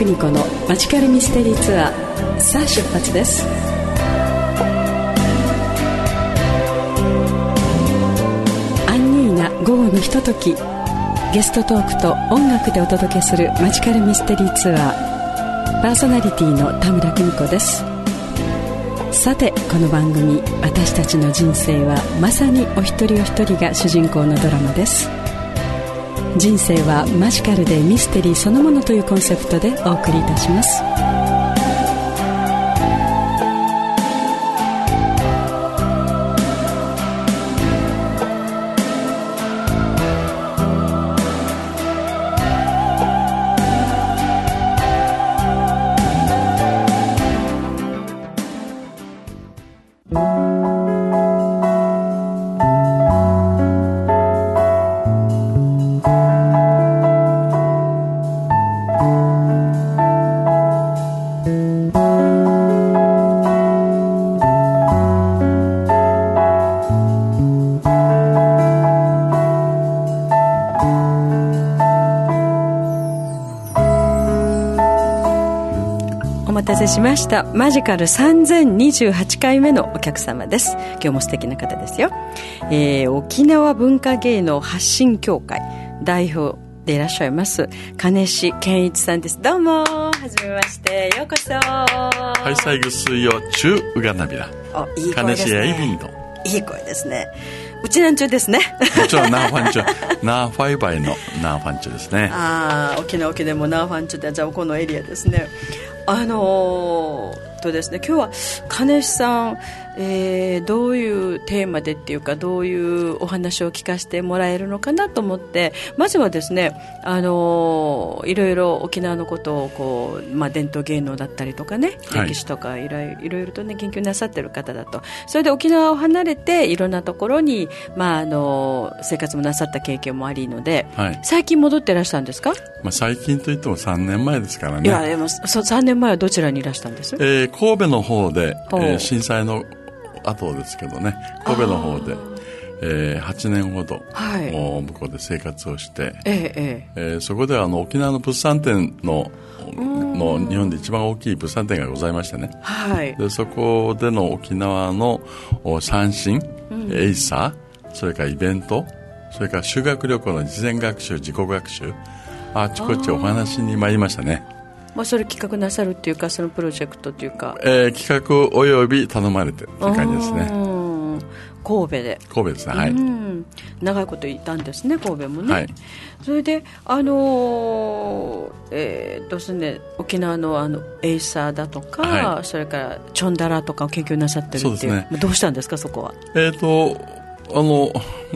邦子のマジカルミステリーツアーさあ出発です。アンニーな午後のひとときゲストトークと音楽でお届けするマジカルミステリーツアーパーソナリティの田村久美子です。さてこの番組「私たちの人生はまさにお一人お一人が主人公のドラマです。人生はマジカルでミステリーそのものというコンセプトでお送りいたします。せしました。マジカル3028回目のお客様です。今日も素敵な方ですよ、えー、沖縄文化芸能発信協会代表でいらっしゃいます金志健一さんです。どうもはじめまして。ようこそ。ハイサイグ水曜中うがなびら。おいい声です金ねいい声ですね。うちなんちゅうですね。もちろんナーファンチョ。ナーファイバイのナーファンチョですね。ああ沖縄沖でもナーファンチュってじゃあこのエリアですねあのー、とですね今日は金石さん、えー、どういうテーマでっていうかどういうお話を聞かせてもらえるのかなと思ってまずはですねあのー、いろいろ沖縄のことをこう、まあ、伝統芸能だったりとかねはい。歴史とかいろいろとね研究なさってる方だと。それで沖縄を離れていろんなところに、まあ、あのー生活もなさった経験もありので、はい。最近戻ってらしたんですか、まあ、最近といっても3年前ですからいやね、でもそ3年前はどちらにいらしたんです？えー神戸の方で、えー震災の後ですけどね神戸の方で、えー8年ほど、はい。向こうで生活をして、ええええ。ーそこではあの沖縄の物産展のの日本で一番大きい物産展がございましてね。えはい。でそこでの沖縄のお三線、エイサーそれからイベントそれから修学旅行の事前学習自己学習あちこちお話に参りましたね、まあ、それ企画なさるっていうかそのプロジェクトっていうか。えー企画および頼まれてっていう感じですね。うん。神戸で、神戸ですねはい、うん、長いこといたんですね神戸もね、はい。それであのーえー、とですね沖縄のあのエイサーだとか、はい。それからチョンダラとかを研究なさってるっていう。そうですね。どうしたんですかそこは？えっ、とあの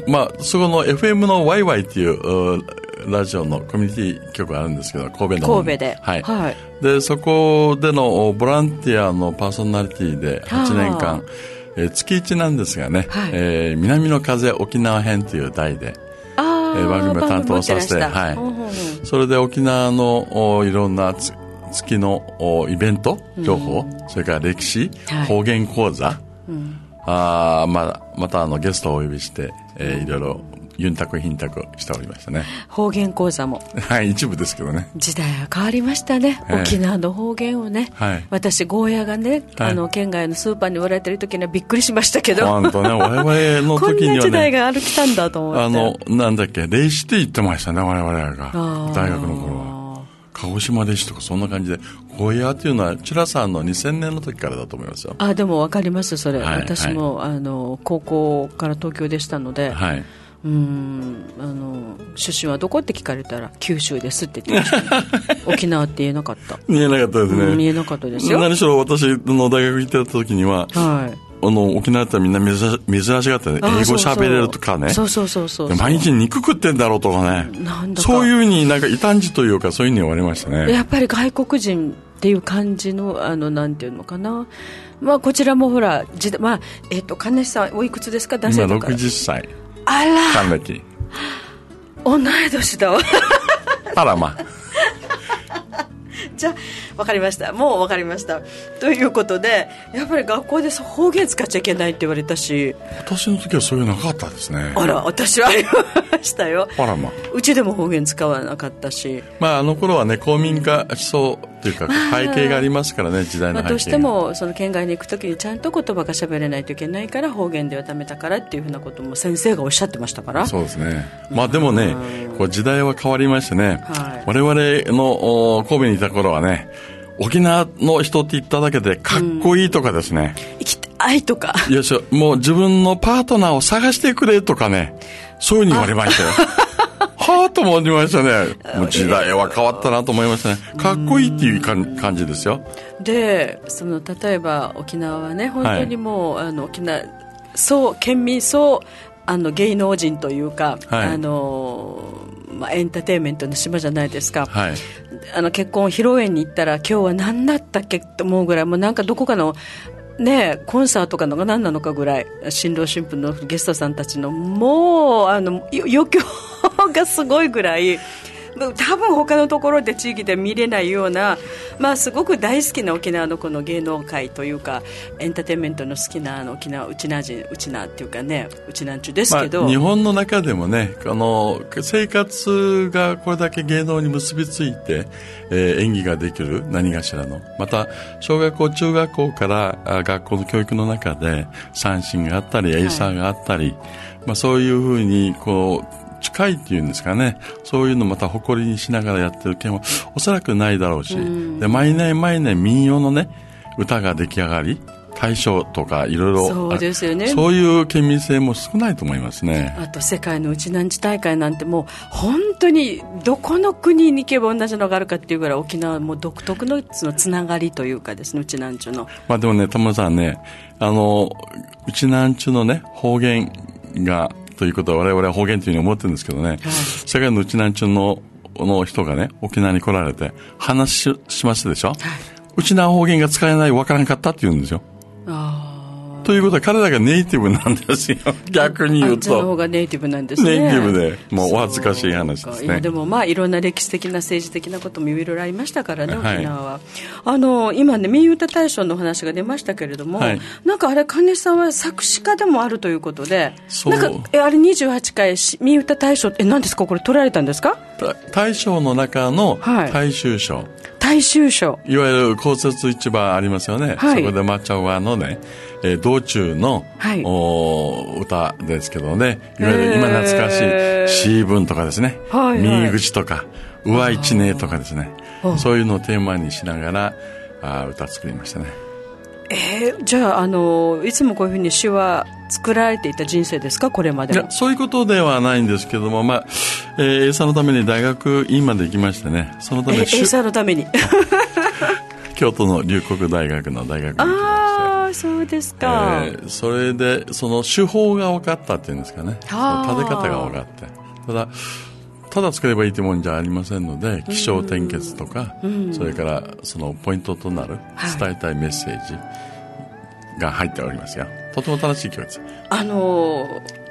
まあそこの FM のワイワイっていううラジオのコミュニティ局があるんですけど神戸の神戸で。はい、はい。でそこでのおボランティアのパーソナリティで8年は間、えー月1なんですがね、はい。えー南の風沖縄編という題であえー番組を担当させてはい。うんうんうん。それで沖縄のおいろんなつ月のおイベント情報、それから歴史、はい。方言講座、あーまあ、またあのゲストをお呼びして、えーいろいろユンタクヒンタクしておりましたね。方言講座も。はい一部ですけどね。時代は変わりましたね、ええ。沖縄の方言をね、はい。私ゴーヤがね、はい。あの県外のスーパーに売られてる時にはびっくりしましたけど。本当ね。我々のこんな時にはね。時代が歩きたんだと思ってあのなんだっけ霊視って言ってましたね我々が。大学の頃は鹿児島霊視とかそんな感じでゴーヤーっていうのはチュラさんの2000年の時からだと思いますよ。あでも分かりますそれ、はい私も、あの高校から東京でしたので、はい。うんあの出身はどこって聞かれたら九州ですって言ってました、沖縄って言えなかった、見えなかったですね、うん見えなかったですよ。何しろ私の大学行ってた時にははい。あの沖縄だったらみんな珍し珍しかったねあ英語喋れるとかね。そうそうそうそう毎日肉食ってんだろうとかね。なんだか。そういうふうになんか異端児というかそういうふうに言われましたね。やっぱり外国人っていう感じのあのなんていうのかな。まあこちらもほら時代まあえっ、と金石さんおいくつですか？男性今とか60歳あら。還暦同い年だわ。あらまじゃあ分かりました。もう分かりました。ということでやっぱり学校で方言使っちゃいけないって言われたし。私の時はそういうのなかったですね。あら私はありましたよ。あらまうちでも方言使わなかったし。まああの頃はね公民化思想というか、背景がありますからね 時代の背景、まあ、どうしてもその県外に行くときにちゃんと言葉が喋れないといけないから方言ではダメだからっていうふうなことも先生がおっしゃってましたから。そうですね。まあでもねこう時代は変わりましてね、はい、我々の神戸にいた頃はね沖縄の人って言っただけでかっこいいとかですね、うん、生きて愛とか。よしもう自分のパートナーを探してくれとかねそういうふうに言われましたよ はあと思いましたね。もう時代は変わったなと思いましたね。かっこいいっていう感じですよ。で、その、例えば沖縄はね、本当にもう、はい、あの、沖縄、そう、県民そう、あの、芸能人というか、はい、あの、まあ、エンターテインメントの島じゃないですか、はい、あの結婚披露宴に行ったら今日は何だったっけと思うぐらいもうなんかどこかのね、コンサートかのが何なのかぐらい新郎新婦のゲストさんたちのもうあの余興がすごいぐらい多分他のところで地域で見れないような、まあ、すごく大好きな沖縄のこの芸能界というかエンターテインメントの好きな沖縄うちな人うちなっていうかねうちなんちゅうですけど、まあ、日本の中でもねあの生活がこれだけ芸能に結びついて、えー、演技ができる何かしらの。また小学校中学校から学校の教育の中で三振があったりエイサーがあったり、はい、まあ、そういうふうにこう近いっていうんですかね、そういうのまた誇りにしながらやってる県はおそらくないだろうし、で毎年毎年民謡のね、歌が出来上がり、大賞とかいろいろそうですよね。そういう県民性も少ないと思いますね。あと世界のうちなんち大会なんてもう本当にどこの国に行けば同じのがあるかっていうぐらい沖縄も独特のそのつながりというかですねうちなんちゅの。まあでもね田村さんねあのうちなんちゅのね方言がということは我々は方言というふうに思ってるんですけどね、はい、世界のうちなんちゅのの人がね、沖縄に来られて話しますでしょ、はい、うちな方言が使えない、わからんかったって言うんですよ。ああ。ということは彼らがネイティブなんですよ。逆に言うと。の方がネイティブなんですね。ネイティブで、もうお恥ずかしい話ですね。でもまあいろんな歴史的な政治的なこともいろいろありましたからね、沖縄は。はい、あの、今ね、民歌大賞の話が出ましたけれども、はい、なんかあれ、金さんは作詞家でもあるということで、なんか、え、あれ28回民歌大賞、え、何ですか？これ取られたんですか？大賞の中の大衆賞。はい大衆賞いわゆる公設市場ありますよね、はい、そこで抹茶はのね、えー、道中の、はい、お歌ですけどね。いわゆる今懐かしい「シーブン」とかですね「はいはい、口」とか「上一年」とかですね。そういうのをテーマにしながらあ歌作りましたねえー、じゃあ、あのいつもこういうふうに詩は作られていた人生ですか？これまで。いやそういうことではないんですけども、まあえー、英佐のために大学院まで行きましてね。そのために英佐のために。京都の龍谷大学の大学に行きまして。そうですか、えー、それでその手法が分かったっていうんですかね。立て方が分かって。ただただ作ればいいというもんじゃありませんので気象転結とか、うん、それからそのポイントとなる伝えたいメッセージが入っておりますよ、とても楽しい曲です。あのー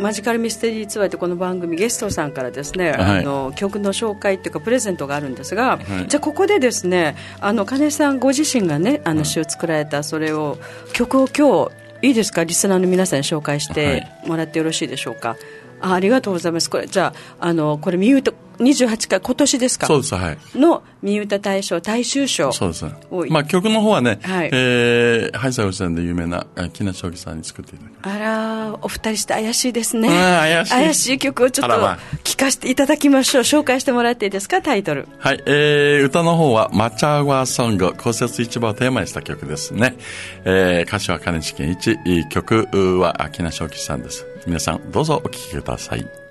マジカルミステリーツアーってこの番組ゲストさんからですね、はい、あの曲の紹介っていうかプレゼントがあるんですが、はい、じゃあここでですねあの金さんご自身がねあの詩を作られたそれを曲を今日いいですか？リスナーの皆さんに紹介してもらってよろしいでしょうか、あありがとうございますこれじゃああのこれミュート28回、今年ですか？そうです、はい。の、三歌大賞、大衆賞。そうです。まあ、曲の方はね、はい、えー、ハイサイさんで有名な、木梨将棋さんに作っていただきまあら、お二人して怪しいですね。怪しい。怪しい曲をちょっと、聞かせていただきましょう。紹介してもらっていいですか、タイトル。はい、えー、歌の方は、マチャワソング、骨折市場をテーマにした曲ですね。えー、歌詞は金地健一、曲は木梨将棋さんです。皆さん、どうぞお聴きください。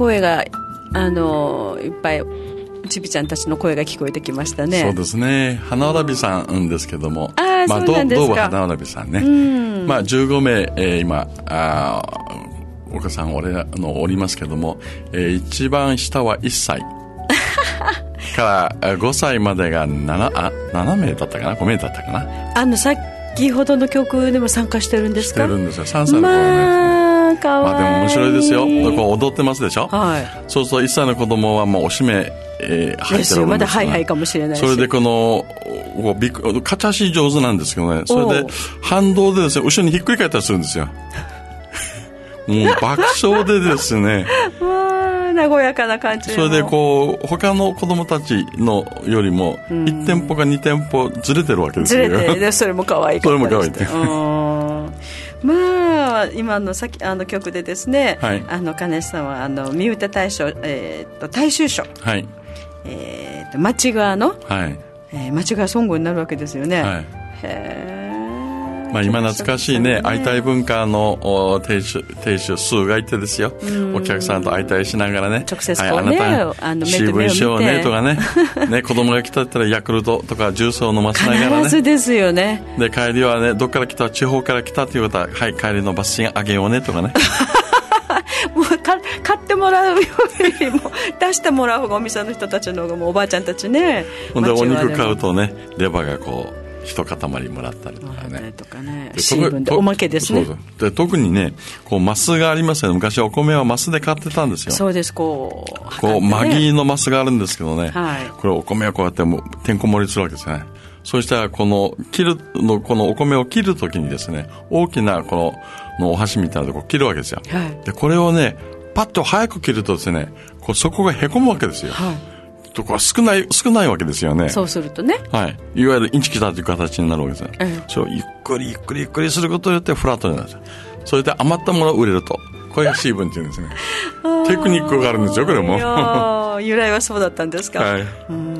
声があのいっぱいちびちゃんたちの声が聞こえてきましたね。そうですね。花わらびさんですけども。あ、まあ、そうなんですか。どう花わらびさんね、ん。まあ、15名、えー、今あお子さん俺のおりますけども、えー、一番下は1歳。から5歳までが 7, あ7名だったかな？5名だったかな？あのさっきほどの曲でも参加してるんですか？してるんですよ。3歳の子まあかわいい、まあでも面白いですよ。こう踊ってますでしょ、はい、そうすると1歳の子供はもうおしめえー、入ってるわけですよまだハイハイかもしれないそれでこのこうびっかち足し上手なんですけどね。それで反動でですね後ろにひっくり返ったりするんですよ。もう爆笑でですね。和やかな感じそれでこう他の子供たちのよりも1店舗か2店舗ずれてるわけですよ。ずれてで それも可愛いそれも可愛いまあ今のさきあの曲でですね、はい、あの金さんはあの三歌大賞、えー、と大衆賞、はい。えー、と町側の、はい。えー、町側ソングになるわけですよね、はい、へまあ、今懐かしいね、会いたい文化の亭主亭主数がいてですよ、お客さんと会いたいしながらね、直接こうね、はい、あなた、うねとかね、ね子供が来たったらヤクルトとかジュースを飲ませながらね、必ずですよね。で、帰りはね、どっから来た、地方から来たということは、はい、帰りのバス賃あげようねとかね。もうか買ってもらうよりも出してもらう方がお店の人たちの方がもうおばあちゃんたちね。ほんでお肉買うとねレバーがこう一塊もらったりとかね。とかね。新聞でおまけですね。で特にね、こう、マスがありますよね。昔はお米はマスで買ってたんですよ。そうです、こう。こう、マギのマスがあるんですけどね。はい。これお米をこうやってもてんこ盛りするわけですね。そしたら、この、切るの、このお米を切るときにですね、大きなこの、のお箸みたいなとこ切るわけですよ。はい。で、これをね、パッと早く切るとですね、こう、そこがへこむわけですよ。はい。とこは少ない、少ないわけですよね。そうするとね。はい。いわゆるインチキだという形になるわけですよ。ええ、そう、ゆっくりゆっくりゆっくりすることによってフラットになる。それで余ったものを売れると。これがシーブンっていうんですね。テクニックがあるんですよ、これも。由来はそうだったんですか。はい。うん。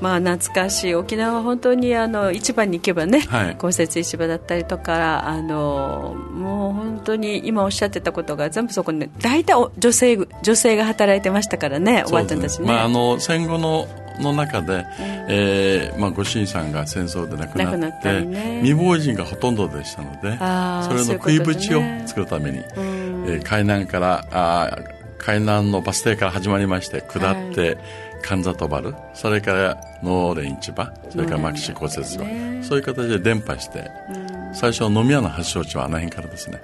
まあ懐かしい。沖縄は本当にあの市場に行けばね、はい、公設市場だったりとかあのもう本当に今おっしゃってたことが全部そこに大体女性女性が働いてましたからねおばあちゃんたちね。まあ、あの戦後のの中で、うん、えー、まあ、ご主人さんが戦争で亡くなってね、未亡人がほとんどでしたのでそれの食い縁を作るために、うん、えー、海南からあ海南のバス停から始まりまして下って、はい神里原それから農連市場それから牧師公設市場、ね、そういう形で伝播して、うん、最初飲み屋の発祥地はあの辺からですね。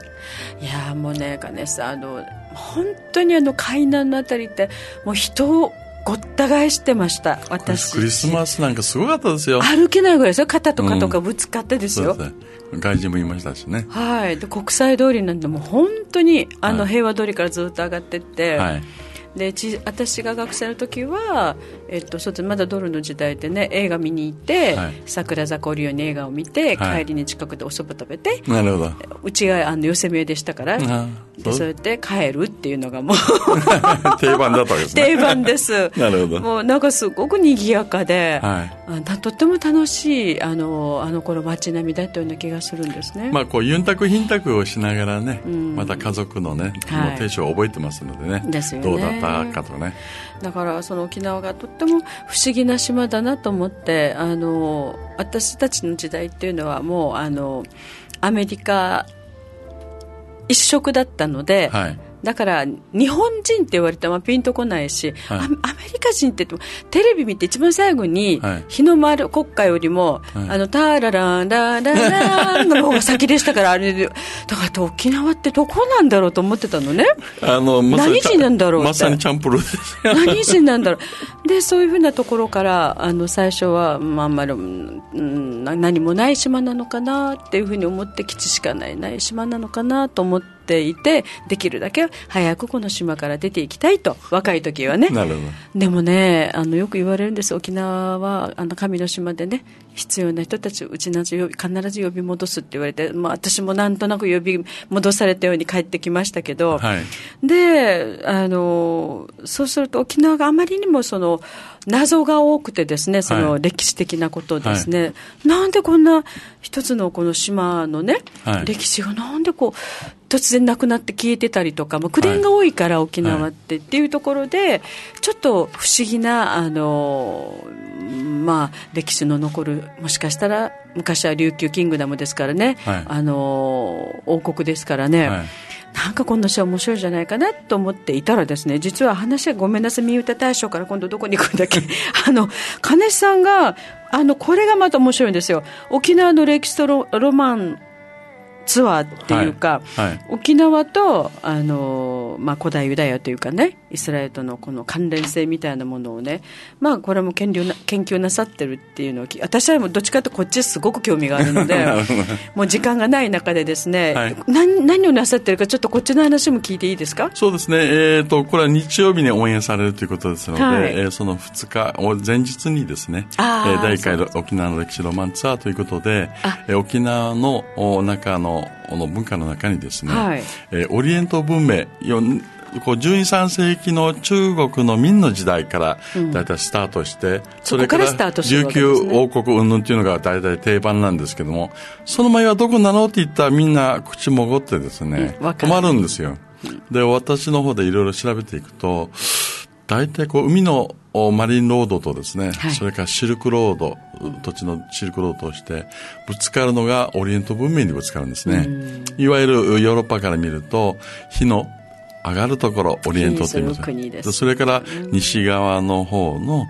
いやもうね金さんあの本当にあの海南のあたりってもう人をごった返してました私。クリスマスなんかすごかったですよ。歩けないぐらいですよ。肩と肩がぶつかってですよ、うん、ね、外人もいましたしね。はい。で国際通りなんてもう本当にあの平和通りからずっと上がってって、はいで私が学生の時は、えっと、そまだドルの時代でね映画見に行って、はい、桜坂降りように映画を見て、はい、帰りに近くでお蕎麦食べてなるほど。うちがあの寄せ見えでしたからでそう。やって帰るっていうのがもう 定番だったわけですね。定番です。なるほど。もうなんかすごく賑やかで、はい、あとっても楽しいあのあの頃街並みだったような気がするんですね、まあ、こうユンタクヒンタクをしながらね、うん、また家族のね、はい、亭主を覚えてますのでね。ですよね。どうだったかとねだからその沖縄がとっても不思議な島だなと思ってあの私たちの時代っていうのはもうあのアメリカ一色だったので、はい、だから日本人って言われてもピンとこないし、はい、アメリカ人ってテレビ見て一番最後に、はい、日の丸国歌よりも、はい、あのタラランララランの方が先でしたからあれだから沖縄ってどこなんだろうと思ってたのね。あの、ま、何人なんだろうまさにチャンプルです。何人なんだろう。でそういうふうなところからあの最初は、まあ、あんまり、うん、何もない島なのかなっていうふうに思って基地しかないない島なのかなと思ってていてできるだけ早くこの島から出ていきたいと若い時はね。なるほど。でもねあのよく言われるんです。沖縄はあの神の島でね必要な人たちをうちなず必ず呼び戻すって言われて、まあ、私もなんとなく呼び戻されたように帰ってきましたけど、はい、であのそうすると沖縄があまりにもその謎が多くてですねその歴史的なことですね、はい、なんでこんな一つのこの島のね、はい、歴史がなんでこう突然なくなって消えてたりとか、まあ、口伝が多いから沖縄って。っていうところで、ちょっと不思議なあの、まあ、歴史の残るもしかしたら昔は琉球キングダムですからね、はい、あの王国ですからね、はい、なんかこんな詩面白いじゃないかなと思っていたらですね実は話はごめんなさい三歌大賞から今度どこに行くんだっけ。あの金さんがあのこれがまた面白いんですよ。沖縄の歴史とロロマンツアーっていうか、はいはい、沖縄とあの、まあ、古代ユダヤというかねイスラエルとのこの関連性みたいなものをね、まあ、これも研究な研究なさってるっていうのを私はもうどっちかとこっちすごく興味があるので もう時間がない中でですね、はい、何何をなさってるかちょっとこっちの話も聞いていいですか？そうですね、えーと、これは日曜日に応援されるということですので、はい、えー、その2日前日にですね、えー、第1回沖縄の歴史ロマンツアーということで、えー、沖縄の中のの文化の中にですね、はい、えー、オリエント文明こう12、3世紀の中国の明の時代から大体スタートして、うん、それから琉球王国云々っていうのが大体定番なんですけども、その前はどこなのって言ったらみんな口もごってですね、うん、困るんですよ。で、私の方でいろいろ調べていくと、大体こう海のマリンロードとですね、はい、それからシルクロード、土地のシルクロードとして、ぶつかるのがオリエント文明にぶつかるんですね。いわゆるヨーロッパから見ると、火の上がるところ、オリエントと言います。それから西側の方の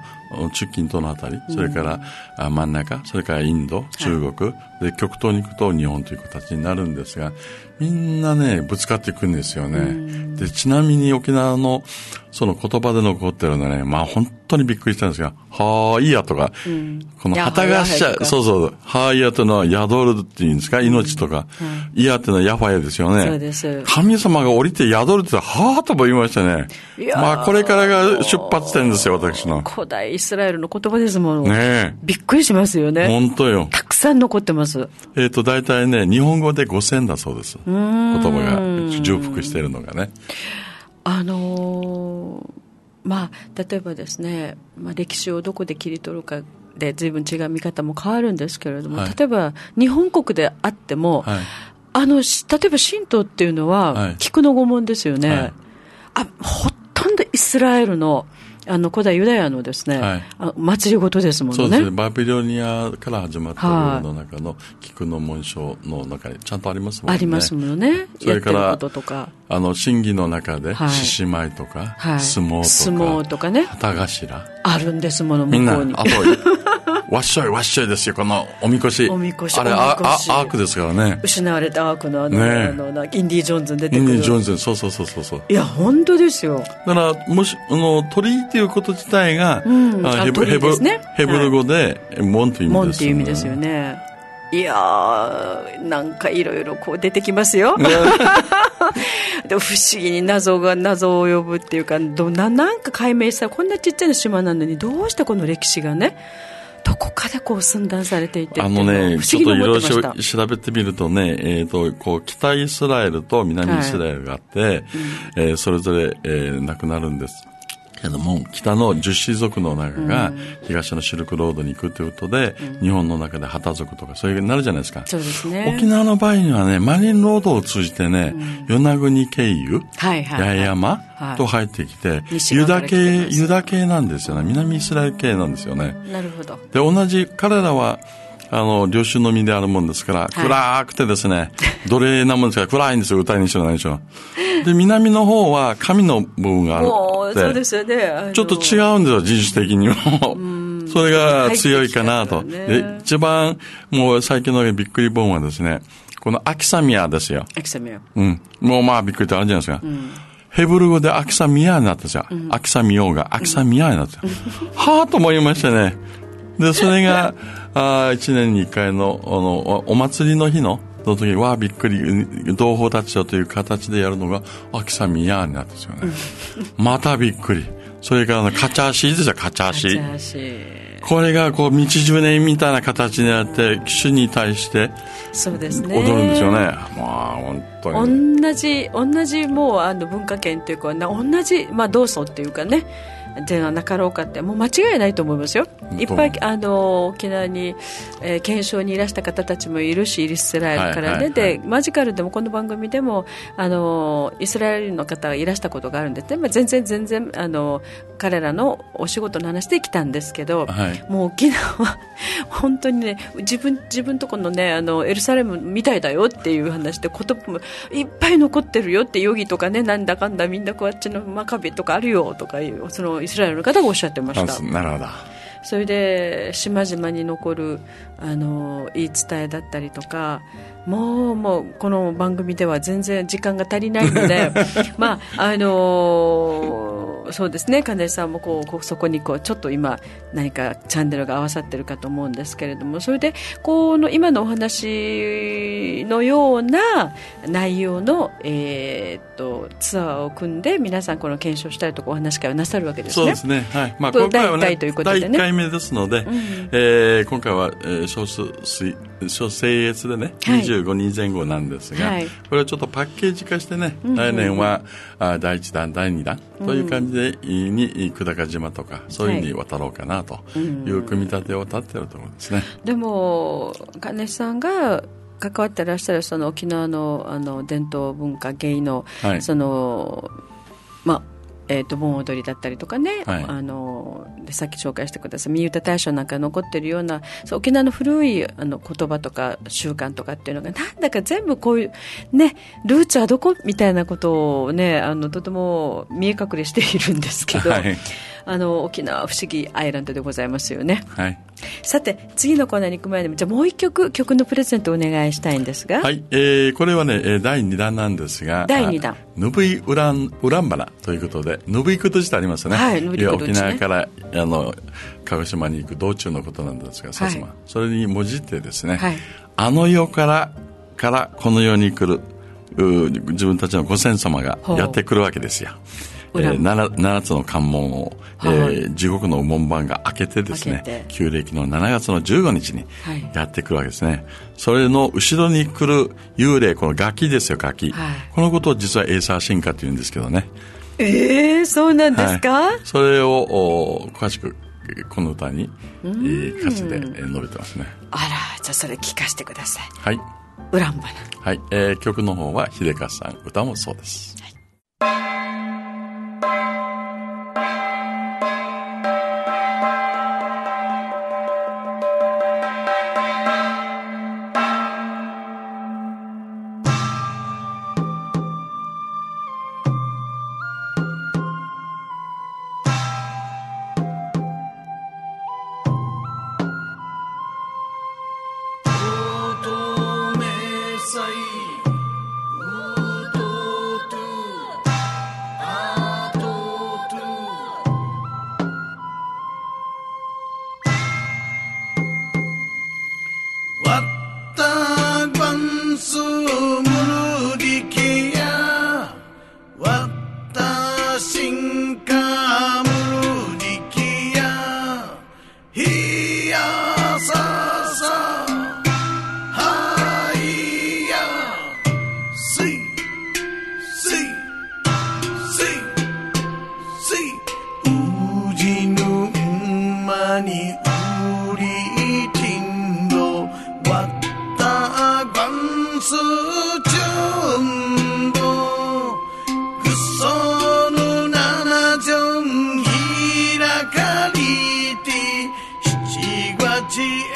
中近東のあたり、それから真ん中、それからインド、中国、はい、で極東に行くと日本という形になるんですが、みんなね、ぶつかっていくんですよね。で、ちなみに沖縄のその言葉で残ってるのね、まあ本当にびっくりしたんですが、はーいやとか、うん、この旗がしちゃ、そうそう、はーいやというのは宿るっていうんですか、命とか、うん、いやっていうのはヤファヤですよね。そうです。神様が降りて宿るってはーとも言いましたね。まあこれからが出発点ですよ、私の。古代イスラエルの言葉ですもの。ねびっくりしますよね。本当よ。たくさん残ってます。えっ、ー、と、大体ね、日本語で5000だそうです。言葉が重複しているのがね。あのーまあ、例えばですね、まあ、歴史をどこで切り取るかで随分違う見方も変わるんですけれども、はい、例えば日本国であっても、はい、あの例えば神道っていうのは、菊の御門ですよね、はい、あほとんどイスラエルのあの古代ユダヤのですね、はい、あ祭りごとですもんね。そうですね。バビロニアから始まった部分の中の菊の紋章の中にちゃんとありますもんね。ありますもんね。それから、あの、審議の中で、獅子舞とか、はい、相撲とか、相撲とかね。旗頭。あるんですもの、向こうに。みんな、あと、わっしょいわっしょいですよ、このおみこし。おみこし。あれああ、アークですからね。失われたアークのあの、ね、あのインディ・ジョーンズに出てくる。インディ・ジョーンズそうそうそうそう。いや、本当ですよ。だから、もし、あの、鳥居っていうこと自体が、うん、ヘブ、ヘブ、ヘブル語で、門という意味ですよね。門という意味ですよね。いやー、なんかいろいろこう出てきますよ。で不思議に謎が謎を呼ぶっていうか、どななんか解明したこんなちっちゃな島なのに、どうしてこの歴史がね、どこかでこう寸断されていてあのね、ちょっといろいろ調べてみるとね、えっ、ー、と、こう、北イスラエルと南イスラエルがあって、はい、えー、それぞれ、えー、亡くなるんです。けども、北の十種族の中が東のシルクロードに行くということで、うん、日本の中で旗族とかそういうになるじゃないですか。そうですね。沖縄の場合にはね、マリンロードを通じてね、与那国経由、はいはい、八重山と入ってきて、はい、ユダ系、ユダ系なんですよね。南イスラエル系なんですよね。なるほど。で、同じ、彼らは、あの、領収のみであるもんですから、暗くてですね、奴隷なもんですから暗いんですよ、歌いにしろないでしょ。で、南の方は神の部分があるそうですよね。ちょっと違うんですよ、人種的にも。それが強いかなと。ね、で、一番、もう最近のびっくり本はですね、このアキサミアですよ。アキサミア。うん。もうまあびっくりってあるじゃないですか。うんヘブル語でアキサミアになったんですよ。うん、アキサミオがアキサミアになった。うん、はぁと思いましたね。で、それが、あ1年に1回のあのお祭りの日のその時に、わあ、びっくり、同胞たちよという形でやるのが、秋さみやーになったんですよね。またびっくり。それから、カチャーシーですよ、カチャーシー。これがこう道10年みたいな形になって主に対してそうですね踊るんですよねまあ本当に同じ同じもうあの文化圏というか同じ、まあ、同窓っていうかねではなかろうかってもう間違いないと思いますよ。いっぱいあの沖縄に、えー、検証にいらした方たちもいるしイスラエルからね、でマジカルでもこの番組でもあのイスラエルの方がいらしたことがあるんで、まあ、全然全然あの彼らのお仕事の話で来たんですけど、はい、もう沖縄は 本当にね自分自分とこのねあのエルサレムみたいだよっていう話で言葉もいっぱい残ってるよってヨギとかねなんだかんだみんなこっての真壁とかあるよとかいうそのイスラエルの方がおっしゃってました。なるほど。それで島々に残るあの言い伝えだったりとかもうもうこの番組では全然時間が足りないので まああのー、そうですね金井さんもこうそこにこうちょっと今何かチャンネルが合わさってるかと思うんですけれどもそれでこの今のお話のような内容の、えー、っとツアーを組んで皆さんこの検証したりとかお話会をなさるわけですね。そうですね。はい。まあ今回はねということでね第1回目ですので、うん、えー、今回は、えー、少数水小生越でね、はい、25人前後なんですが、はい、これをちょっとパッケージ化してね、うんうん、来年はあ第1弾、第2弾という感じで、うん、に久高島とかそういうふうに渡ろうかなという組み立てを立ってるところですね。でも金さんが関わってらっしゃるその沖縄のあの伝統文化芸の、はい、そのまあえーと、盆踊りだったりとかね、はい、あのでさっき紹介してください三歌大賞なんか残ってるような沖縄の古いあの言葉とか習慣とかっていうのがなんだか全部こういうねルーツはどこ？みたいなことをねあのとても見え隠れしているんですけど、はい、あの沖縄不思議アイランドでございますよね、はい、さて次のコーナーに行く前にじゃあもう一曲曲のプレゼントをお願いしたいんですが。はい、えー、これはね第2弾なんですが第2弾。ぬぶいウランウランバナということでぬぶいことしてありますね、はい、ね。沖縄からあの鹿児島に行く道中のことなんですが薩摩、はい、それにもじってですね、はい、あの世からからこの世に来る自分たちのご先祖様がやってくるわけですよ。えー、7, 7つの関門を、えー、地獄の門番が開けてですね旧暦の7月の15日にやってくるわけですね、はい、それの後ろに来る幽霊このガキですよガキ、はい、このことを実はエーサー進化というんですけどね。ええー、そうなんですか、はい、それを詳しくこの歌に、えー、歌詞で述べてますね。あらじゃあそれ聞かせてください。はい。ウランバナはい、えー、曲の方は秀勝さん歌もそうです、はい thank you G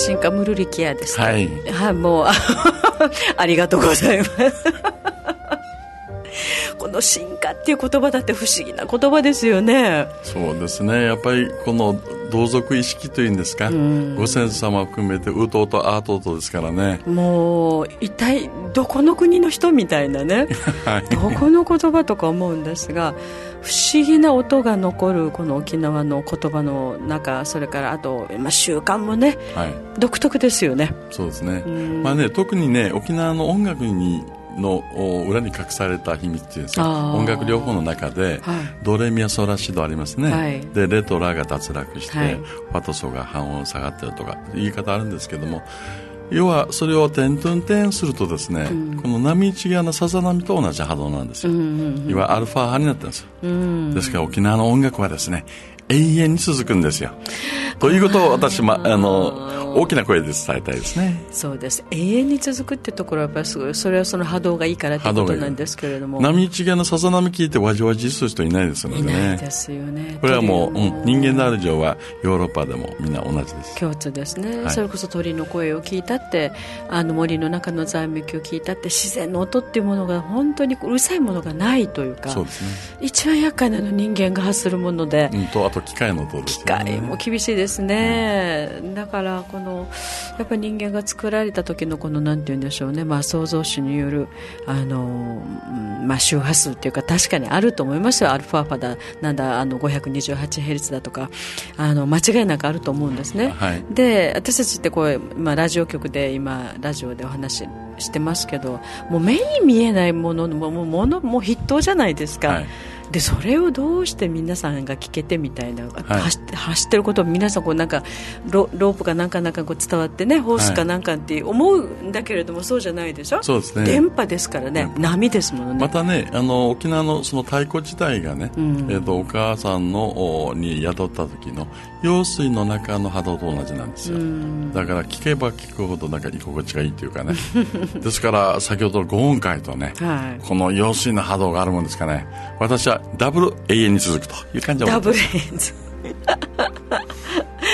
進化ムルリキアです。はい、はい、もう ありがとうございます。この進化っていう言葉だって不思議な言葉ですよね。そうですね。やっぱりこの同族意識というんですか、うん、ご先祖様を含めてうとうとあーとうとですからね。もう一体どこの国の人みたいなね、はい、どこの言葉とか思うんですが不思議な音が残るこの沖縄の言葉の中それからあと、まあ、習慣もね、はい、独特ですよね。そうですね,、まあね特にね沖縄の音楽にの裏に隠された秘密っていうんですか音楽療法の中で、はい、ドレミアソラシドありますね、はい、でレとラが脱落して、はい、ファとソが半音下がってるとか言い方あるんですけども要はそれを点々点するとですね、うん、この波一側のさざ波と同じ波動なんですよ、うんうんうん、いわゆるアルファ波になってるんですよ、うん、ですから沖縄の音楽はですね永遠に続くんですよ。ということを私、ま、あの大きな声で伝えたいですね。そうです。永遠に続くってところはやっぱりすごいそれはその波動がいいからってことなんですけれども。波一側のさざ波聞いてわじわじする人いないですのでねいないですよねこれはもう、うん、人間である以上はヨーロッパでもみんな同じです共通ですね、はい、それこそ鳥の声を聞いたってあの森の中のざわめきを聞いたって自然の音っていうものが本当にうるさいものがないというかそうです、ね、一番厄介なの人間が発するもので、うん、とあと機械の音ですね。機械も厳しいですね、うん、だからこのやっぱり人間が作られた時のこのなんて言うんでしょうね、まあ、創造主によるあの、まあ、周波数っていうか確かにあると思いますよ。アルファ波だなんだあの 528Hz だとかあの間違いなくあると思うんですね、はい、で私たちってこう、まあ、ラジオ局で今ラジオでお話してますけどもう目に見えないものもものも筆頭じゃないですか、はいでそれをどうして皆さんが聞けてみたいな、走って走ってることを皆さんこうなんかロロープかなんかなんかこう伝わってねホースかなんかって思うんだけれども、そうじゃないでしょ？そうですね。電波ですからね波ですものね。またねあの沖縄のその太鼓自体がね、うん。えーと、お母さんのに宿った時の用水の中の波動と同じなんですよ、だから聞けば聞くほどなんか居心地がいいというかね。ですから先ほどの5音階とね、はい、この用水の波動があるもんですかね。私はダブル永遠に続くという感じダブル永遠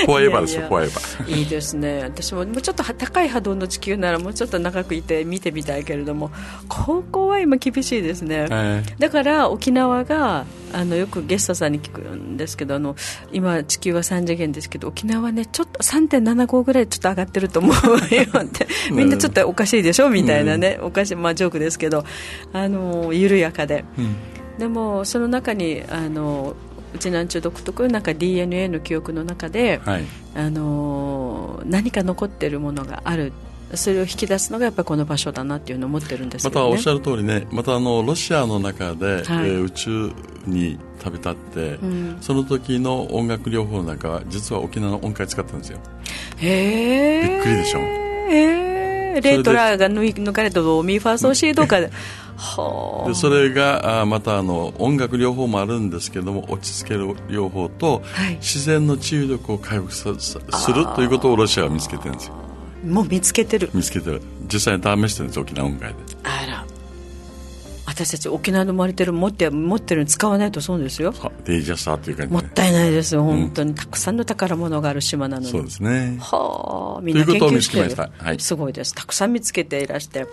フォーエバーですよ、フォーエバー。いいですね。私ももうちょっと高い波動の地球ならもうちょっと長くいて見てみたいけれども、ここは今厳しいですね。えー、だから沖縄があのよくゲストさんに聞くんですけどあの今地球は3次元ですけど沖縄はねちょっと3.75ぐらいちょっと上がってると思うよって。みんなちょっとおかしいでしょ？みたいなね、おかしいまあジョークですけどあの緩やかで。うんでもその中にあのうちなんちゅう独特なんか DNA の記憶の中で、はい、あの何か残っているものがある。それを引き出すのがやっぱりこの場所だなっていうのを思ってるんです、ね、またおっしゃる通りね。またあのロシアの中で、はい、えー、宇宙に旅立って、うん、その時の音楽療法の中は実は沖縄の音階使ったんですよ。へえびっくりでしょ。へえレートラーが抜かれたドミファソシードかでそれがまたあの音楽療法もあるんですけども落ち着ける療法と、はい、自然の治癒力を回復するということをロシアは見つけてるんですよ。もう見つけてる。見つけてる。実際に試してるんです沖縄音階で。あら私たち沖縄で生まれてる持って持ってるの使わないとそうですよ。デイジャスターという感じ、もったいないです。よ本当に、うん、たくさんの宝物がある島なのにそうですね。はあみんな研究してる。はい、すごいです。たくさん見つけていらして。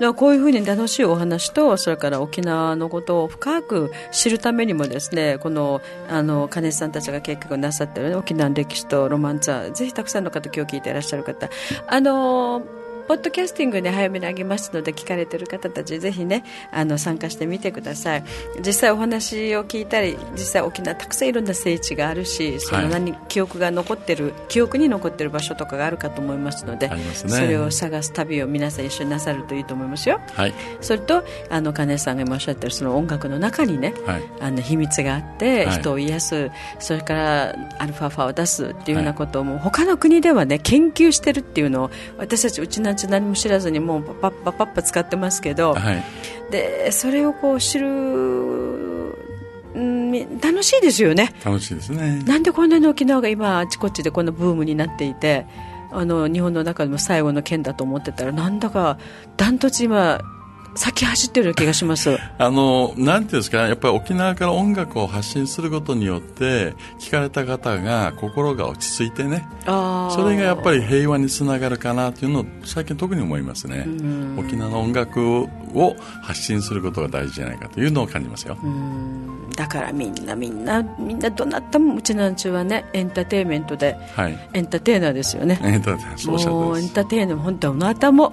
だこういうふうに楽しいお話とそれから沖縄のことを深く知るためにもですねこのあの金さんたちが結局なさってる、ね、沖縄の歴史とロマンツアーぜひたくさんの方今日聞いていらっしゃる方。あのポッドキャスティングで早めにあげますので聞かれている方たちぜひねあの参加してみてください。実際お話を聞いたり実際沖縄たくさんいろんな聖地があるしその何、はい、記憶が残ってる記憶に残ってる場所とかがあるかと思いますので、ね、それを探す旅を皆さん一緒になさるといいと思いますよ、はい、それとあの金さんが今おっしゃってるその音楽の中にね、はい、あの秘密があって人を癒す、それからアルファファを出すっていうようなことをも他の国ではね研究してるっていうのを私たちうちなんち何も知らずにもうパッパパッパ使ってますけど、はい、でそれをこう知る、うん、楽しいですよね。楽しいですね。なんでこんなに沖縄が今あちこちでこのブームになっていてあの日本の中でも最後の県だと思ってたらなんだかダントツ今先走ってる気がします。あのなんていうんですかやっぱり沖縄から音楽を発信することによって聞かれた方が心が落ち着いてねそれがやっぱり平和につながるかなというのを最近特に思いますね。沖縄の音楽を発信することが大事じゃないかというのを感じますよ。だからみんなみんなみんなどなたもうちなんちゅうはねエンターテインメントで、はい、エンターテイナーですよね。エンターテイナーもうエンターテイナー本当どなたも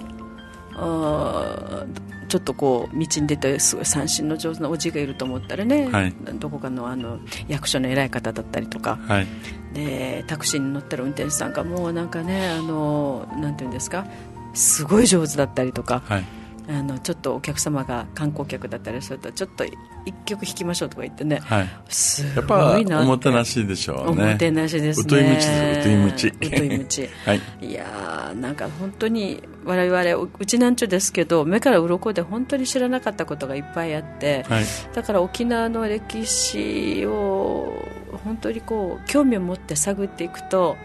ちょっとこう道に出てすごい三振の上手なおじがいると思ったらね、はい、どこかのあの役所の偉い方だったりとか、はい、でタクシーに乗ってる運転手さんがもうなんかねあのなんていうんですかすごい上手だったりとか。はいあのちょっとお客様が観光客だったりするとちょっと一曲弾きましょうとか言ってね、はい、すごいなおもてなしでしょうね。おもてなしですね。うといむちうといむち。うといむち、はい、いやなんか本当に我々うちなんちゅうですけど目から鱗で本当に知らなかったことがいっぱいあって、はい、だから沖縄の歴史を本当にこう興味を持って探っていくと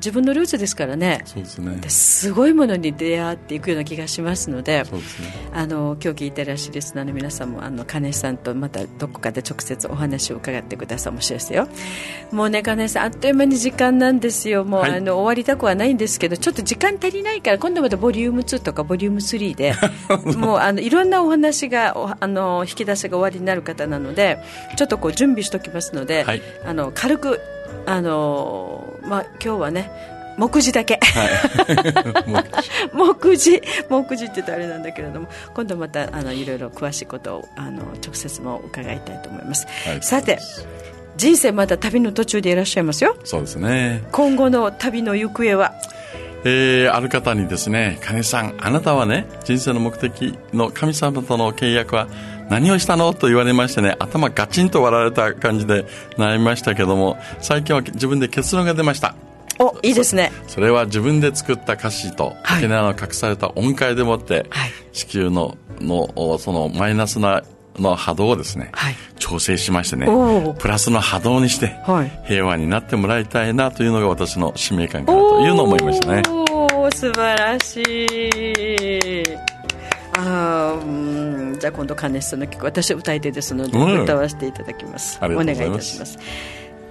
自分のルーツですからね。そうですね。すごいものに出会っていくような気がしますのでそうですね、あの今日聞いてらっしゃるリスナーの皆さんもあの金さんとまたどこかで直接お話を伺ってください。もしですよ。もうね金さんあっという間に時間なんですよ。もう、はい、あの終わりたくはないんですけどちょっと時間足りないから今度またボリューム2とかボリューム3で もうあのいろんなお話があの引き出しが終わりになる方なのでちょっとこう準備しておきますので、はい、あの軽くあのまあ、今日はね目次だけ、はい、目次。目次って言ったらあれなんだけれども今度またあのいろいろ詳しいことをあの直接も伺いたいと思います、はい、さて人生まだ旅の途中でいらっしゃいますよ。そうですね。今後の旅の行方は？えー、ある方にですね金さんあなたはね人生の目的の神様との契約は何をしたのと言われましてね、頭ガチンと割られた感じで悩みましたけども、最近は自分で結論が出ました。お、いいですね。それは自分で作った歌詞と、沖縄の隠された音階でもって、はい、地球の、の、そのマイナスなの波動をですね、はい、調整しましてね、プラスの波動にして、平和になってもらいたいなというのが私の使命感かなというのを思いましたね。お素晴らしい。あうんじゃあ今度カネストの曲私歌い手ですので、歌わせていただきます。お願いいたします。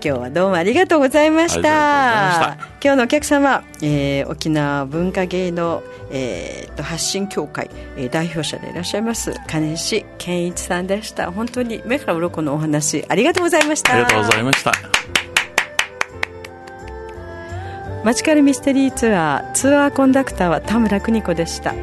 今日はどうもありがとうございました。今日のお客様、えー、沖縄文化芸能、えー、と発信協会、えー、代表者でいらっしゃいます金石健一さんでした。本当に目から鱗のお話ありがとうございました。ありがとうございました。マチカルミステリーツアーツアーコンダクターは田村邦子でした